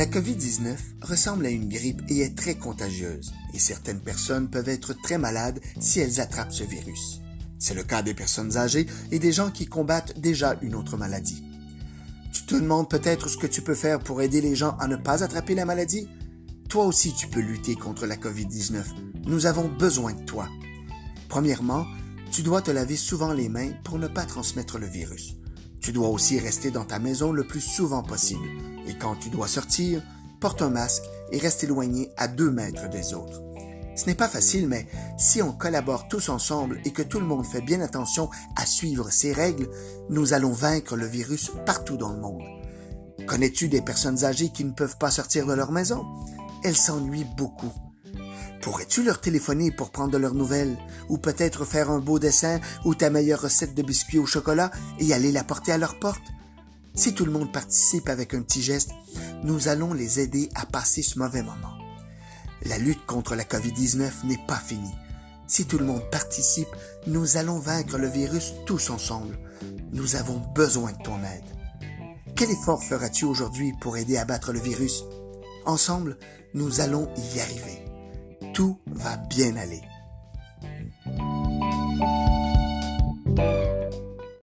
La COVID-19 ressemble à une grippe et est très contagieuse, et certaines personnes peuvent être très malades si elles attrapent ce virus. C'est le cas des personnes âgées et des gens qui combattent déjà une autre maladie. Tu te demandes peut-être ce que tu peux faire pour aider les gens à ne pas attraper la maladie? Toi aussi tu peux lutter contre la COVID-19. Nous avons besoin de toi. Premièrement, tu dois te laver souvent les mains pour ne pas transmettre le virus. Tu dois aussi rester dans ta maison le plus souvent possible. Et quand tu dois sortir, porte un masque et reste éloigné à deux mètres des autres. Ce n'est pas facile, mais si on collabore tous ensemble et que tout le monde fait bien attention à suivre ces règles, nous allons vaincre le virus partout dans le monde. Connais-tu des personnes âgées qui ne peuvent pas sortir de leur maison? Elles s'ennuient beaucoup. Pourrais-tu leur téléphoner pour prendre de leurs nouvelles? Ou peut-être faire un beau dessin ou ta meilleure recette de biscuits au chocolat et aller la porter à leur porte? Si tout le monde participe avec un petit geste, nous allons les aider à passer ce mauvais moment. La lutte contre la COVID-19 n'est pas finie. Si tout le monde participe, nous allons vaincre le virus tous ensemble. Nous avons besoin de ton aide. Quel effort feras-tu aujourd'hui pour aider à battre le virus? Ensemble, nous allons y arriver tout va bien aller.